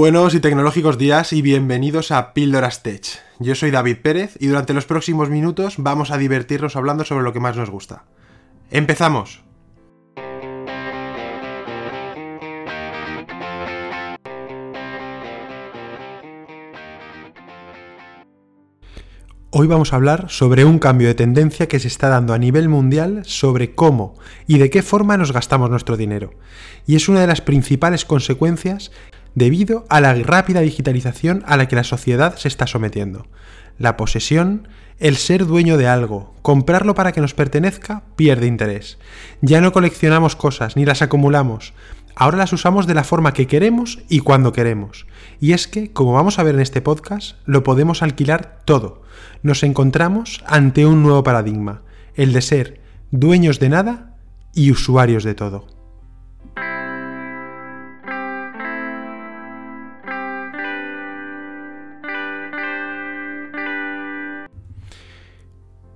Buenos y tecnológicos días y bienvenidos a Píldoras Tech. Yo soy David Pérez y durante los próximos minutos vamos a divertirnos hablando sobre lo que más nos gusta. ¡Empezamos! Hoy vamos a hablar sobre un cambio de tendencia que se está dando a nivel mundial sobre cómo y de qué forma nos gastamos nuestro dinero. Y es una de las principales consecuencias debido a la rápida digitalización a la que la sociedad se está sometiendo. La posesión, el ser dueño de algo, comprarlo para que nos pertenezca, pierde interés. Ya no coleccionamos cosas ni las acumulamos. Ahora las usamos de la forma que queremos y cuando queremos. Y es que, como vamos a ver en este podcast, lo podemos alquilar todo. Nos encontramos ante un nuevo paradigma, el de ser dueños de nada y usuarios de todo.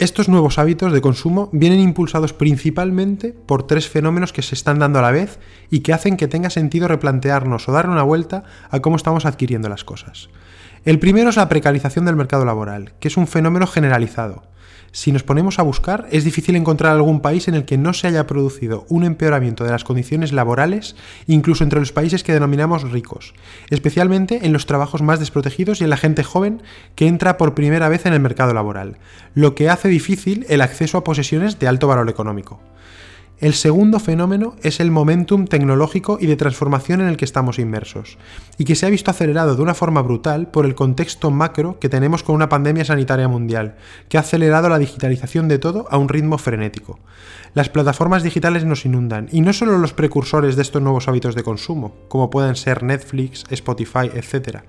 Estos nuevos hábitos de consumo vienen impulsados principalmente por tres fenómenos que se están dando a la vez y que hacen que tenga sentido replantearnos o darle una vuelta a cómo estamos adquiriendo las cosas. El primero es la precarización del mercado laboral, que es un fenómeno generalizado. Si nos ponemos a buscar, es difícil encontrar algún país en el que no se haya producido un empeoramiento de las condiciones laborales, incluso entre los países que denominamos ricos, especialmente en los trabajos más desprotegidos y en la gente joven que entra por primera vez en el mercado laboral, lo que hace difícil el acceso a posesiones de alto valor económico. El segundo fenómeno es el momentum tecnológico y de transformación en el que estamos inmersos, y que se ha visto acelerado de una forma brutal por el contexto macro que tenemos con una pandemia sanitaria mundial, que ha acelerado la digitalización de todo a un ritmo frenético. Las plataformas digitales nos inundan, y no solo los precursores de estos nuevos hábitos de consumo, como pueden ser Netflix, Spotify, etc.,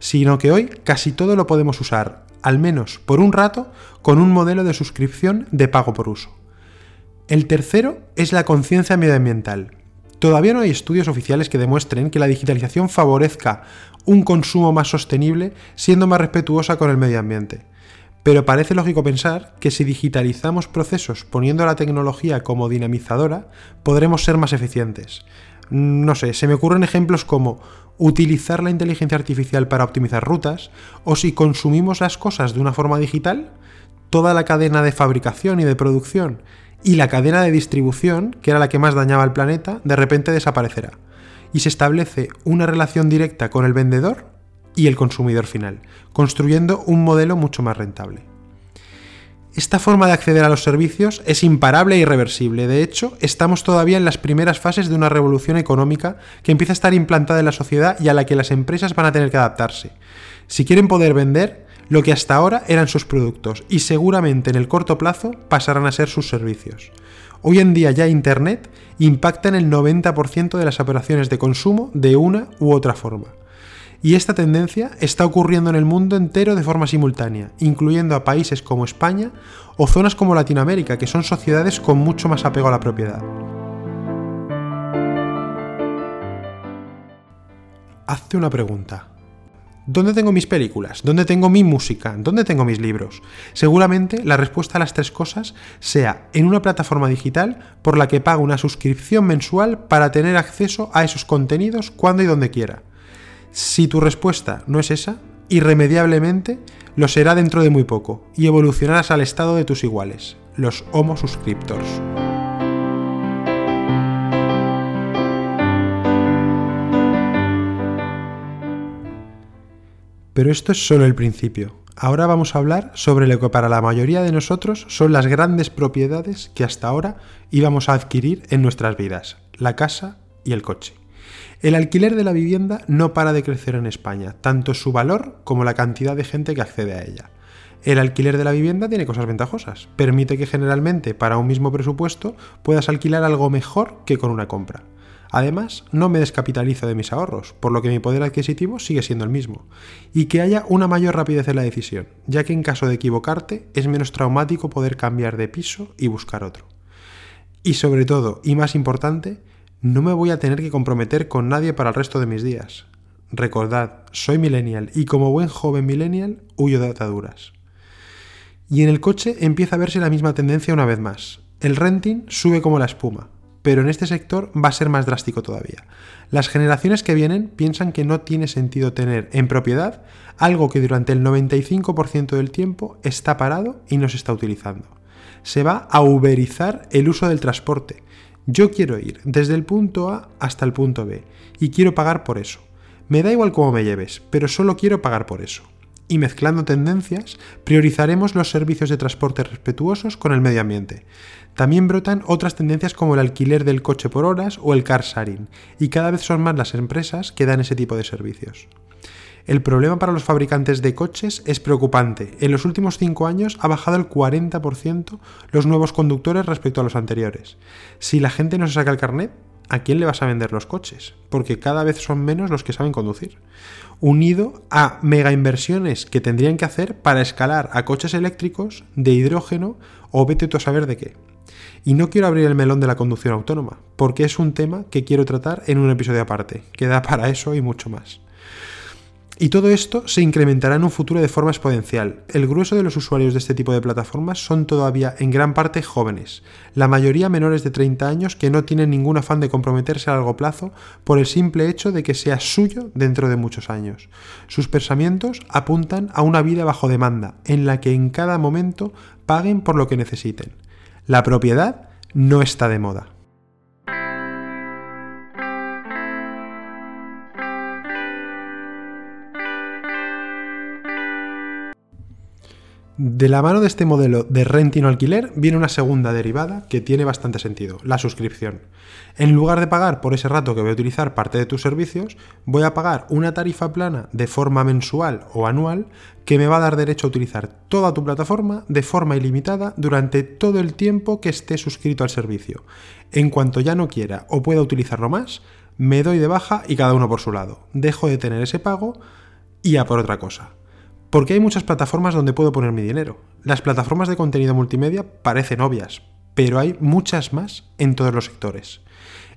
sino que hoy casi todo lo podemos usar, al menos por un rato, con un modelo de suscripción de pago por uso. El tercero es la conciencia medioambiental. Todavía no hay estudios oficiales que demuestren que la digitalización favorezca un consumo más sostenible siendo más respetuosa con el medio ambiente. Pero parece lógico pensar que si digitalizamos procesos poniendo la tecnología como dinamizadora, podremos ser más eficientes. No sé, se me ocurren ejemplos como utilizar la inteligencia artificial para optimizar rutas, o si consumimos las cosas de una forma digital, toda la cadena de fabricación y de producción y la cadena de distribución, que era la que más dañaba al planeta, de repente desaparecerá. Y se establece una relación directa con el vendedor y el consumidor final, construyendo un modelo mucho más rentable. Esta forma de acceder a los servicios es imparable e irreversible. De hecho, estamos todavía en las primeras fases de una revolución económica que empieza a estar implantada en la sociedad y a la que las empresas van a tener que adaptarse. Si quieren poder vender, lo que hasta ahora eran sus productos y seguramente en el corto plazo pasarán a ser sus servicios. Hoy en día ya Internet impacta en el 90% de las operaciones de consumo de una u otra forma. Y esta tendencia está ocurriendo en el mundo entero de forma simultánea, incluyendo a países como España o zonas como Latinoamérica, que son sociedades con mucho más apego a la propiedad. Hazte una pregunta. ¿Dónde tengo mis películas? ¿Dónde tengo mi música? ¿Dónde tengo mis libros? Seguramente la respuesta a las tres cosas sea en una plataforma digital por la que pago una suscripción mensual para tener acceso a esos contenidos cuando y donde quiera. Si tu respuesta no es esa, irremediablemente lo será dentro de muy poco y evolucionarás al estado de tus iguales, los Homo Subscriptors. Pero esto es solo el principio. Ahora vamos a hablar sobre lo que para la mayoría de nosotros son las grandes propiedades que hasta ahora íbamos a adquirir en nuestras vidas, la casa y el coche. El alquiler de la vivienda no para de crecer en España, tanto su valor como la cantidad de gente que accede a ella. El alquiler de la vivienda tiene cosas ventajosas. Permite que generalmente para un mismo presupuesto puedas alquilar algo mejor que con una compra. Además, no me descapitalizo de mis ahorros, por lo que mi poder adquisitivo sigue siendo el mismo, y que haya una mayor rapidez en la decisión, ya que en caso de equivocarte es menos traumático poder cambiar de piso y buscar otro. Y sobre todo, y más importante, no me voy a tener que comprometer con nadie para el resto de mis días. Recordad, soy millennial y como buen joven millennial huyo de ataduras. Y en el coche empieza a verse la misma tendencia una vez más. El renting sube como la espuma, pero en este sector va a ser más drástico todavía. Las generaciones que vienen piensan que no tiene sentido tener en propiedad algo que durante el 95% del tiempo está parado y no se está utilizando. Se va a uberizar el uso del transporte. Yo quiero ir desde el punto A hasta el punto B y quiero pagar por eso. Me da igual cómo me lleves, pero solo quiero pagar por eso. Y mezclando tendencias, priorizaremos los servicios de transporte respetuosos con el medio ambiente. También brotan otras tendencias como el alquiler del coche por horas o el car sharing, y cada vez son más las empresas que dan ese tipo de servicios. El problema para los fabricantes de coches es preocupante. En los últimos 5 años ha bajado el 40% los nuevos conductores respecto a los anteriores. Si la gente no se saca el carnet, ¿a quién le vas a vender los coches? Porque cada vez son menos los que saben conducir. Unido a mega inversiones que tendrían que hacer para escalar a coches eléctricos, de hidrógeno o vete tú a saber de qué. Y no quiero abrir el melón de la conducción autónoma, porque es un tema que quiero tratar en un episodio aparte, que da para eso y mucho más. Y todo esto se incrementará en un futuro de forma exponencial. El grueso de los usuarios de este tipo de plataformas son todavía en gran parte jóvenes, la mayoría menores de 30 años que no tienen ningún afán de comprometerse a largo plazo por el simple hecho de que sea suyo dentro de muchos años. Sus pensamientos apuntan a una vida bajo demanda, en la que en cada momento paguen por lo que necesiten. La propiedad no está de moda. De la mano de este modelo de renting o alquiler viene una segunda derivada que tiene bastante sentido, la suscripción. En lugar de pagar por ese rato que voy a utilizar parte de tus servicios, voy a pagar una tarifa plana de forma mensual o anual que me va a dar derecho a utilizar toda tu plataforma de forma ilimitada durante todo el tiempo que esté suscrito al servicio. En cuanto ya no quiera o pueda utilizarlo más, me doy de baja y cada uno por su lado. Dejo de tener ese pago y a por otra cosa. Porque hay muchas plataformas donde puedo poner mi dinero. Las plataformas de contenido multimedia parecen obvias, pero hay muchas más en todos los sectores.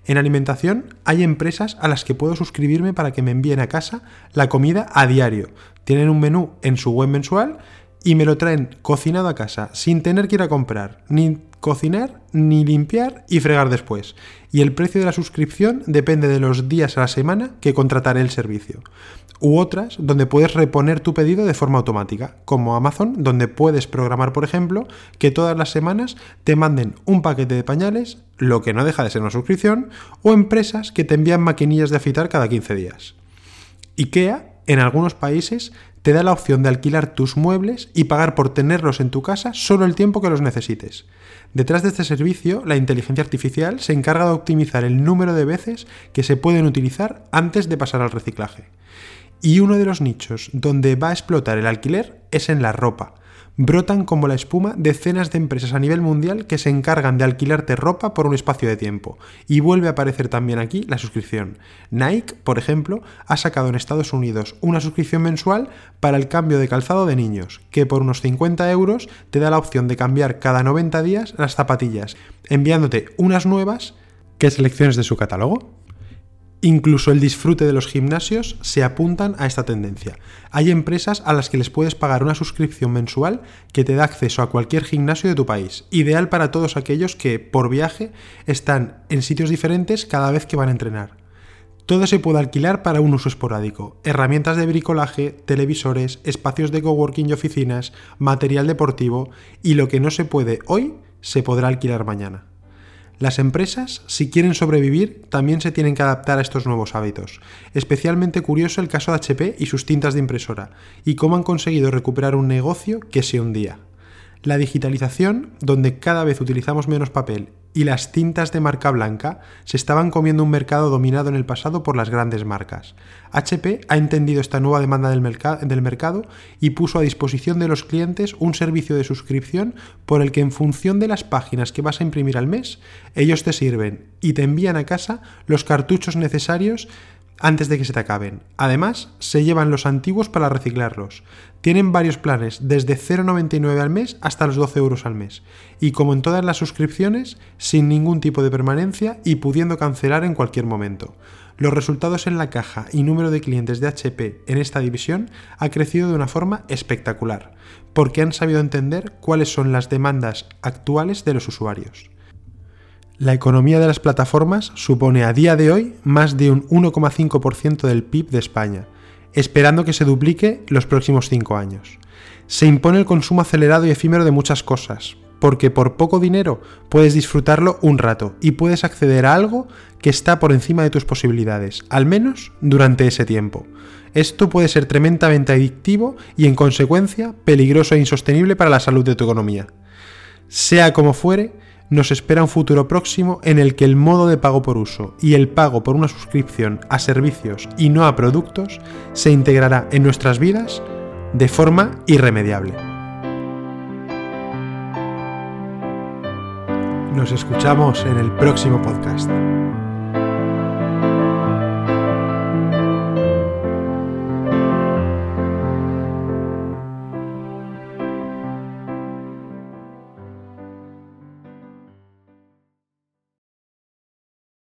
En alimentación hay empresas a las que puedo suscribirme para que me envíen a casa la comida a diario. Tienen un menú en su web mensual y me lo traen cocinado a casa sin tener que ir a comprar, ni cocinar, ni limpiar y fregar después. Y el precio de la suscripción depende de los días a la semana que contrataré el servicio u otras donde puedes reponer tu pedido de forma automática, como Amazon, donde puedes programar, por ejemplo, que todas las semanas te manden un paquete de pañales, lo que no deja de ser una suscripción, o empresas que te envían maquinillas de afitar cada 15 días. IKEA, en algunos países, te da la opción de alquilar tus muebles y pagar por tenerlos en tu casa solo el tiempo que los necesites. Detrás de este servicio, la inteligencia artificial se encarga de optimizar el número de veces que se pueden utilizar antes de pasar al reciclaje. Y uno de los nichos donde va a explotar el alquiler es en la ropa. Brotan como la espuma decenas de empresas a nivel mundial que se encargan de alquilarte ropa por un espacio de tiempo. Y vuelve a aparecer también aquí la suscripción. Nike, por ejemplo, ha sacado en Estados Unidos una suscripción mensual para el cambio de calzado de niños, que por unos 50 euros te da la opción de cambiar cada 90 días las zapatillas, enviándote unas nuevas. ¿Qué selecciones de su catálogo? Incluso el disfrute de los gimnasios se apuntan a esta tendencia. Hay empresas a las que les puedes pagar una suscripción mensual que te da acceso a cualquier gimnasio de tu país, ideal para todos aquellos que, por viaje, están en sitios diferentes cada vez que van a entrenar. Todo se puede alquilar para un uso esporádico. Herramientas de bricolaje, televisores, espacios de coworking y oficinas, material deportivo y lo que no se puede hoy, se podrá alquilar mañana. Las empresas, si quieren sobrevivir, también se tienen que adaptar a estos nuevos hábitos. Especialmente curioso el caso de HP y sus tintas de impresora, y cómo han conseguido recuperar un negocio que se hundía. La digitalización, donde cada vez utilizamos menos papel y las tintas de marca blanca se estaban comiendo un mercado dominado en el pasado por las grandes marcas. HP ha entendido esta nueva demanda del, del, mercado y puso a disposición de los clientes un servicio de suscripción por el que en función de las páginas que vas a imprimir al mes, ellos te sirven y te envían a casa los cartuchos necesarios antes de que se te acaben. Además, se llevan los antiguos para reciclarlos. Tienen varios planes, desde 0,99 al mes hasta los 12 euros al mes. Y como en todas las suscripciones, sin ningún tipo de permanencia y pudiendo cancelar en cualquier momento. Los resultados en la caja y número de clientes de HP en esta división ha crecido de una forma espectacular, porque han sabido entender cuáles son las demandas actuales de los usuarios. La economía de las plataformas supone a día de hoy más de un 1,5% del PIB de España, esperando que se duplique los próximos 5 años. Se impone el consumo acelerado y efímero de muchas cosas, porque por poco dinero puedes disfrutarlo un rato y puedes acceder a algo que está por encima de tus posibilidades, al menos durante ese tiempo. Esto puede ser tremendamente adictivo y en consecuencia peligroso e insostenible para la salud de tu economía. Sea como fuere, nos espera un futuro próximo en el que el modo de pago por uso y el pago por una suscripción a servicios y no a productos se integrará en nuestras vidas de forma irremediable. Nos escuchamos en el próximo podcast.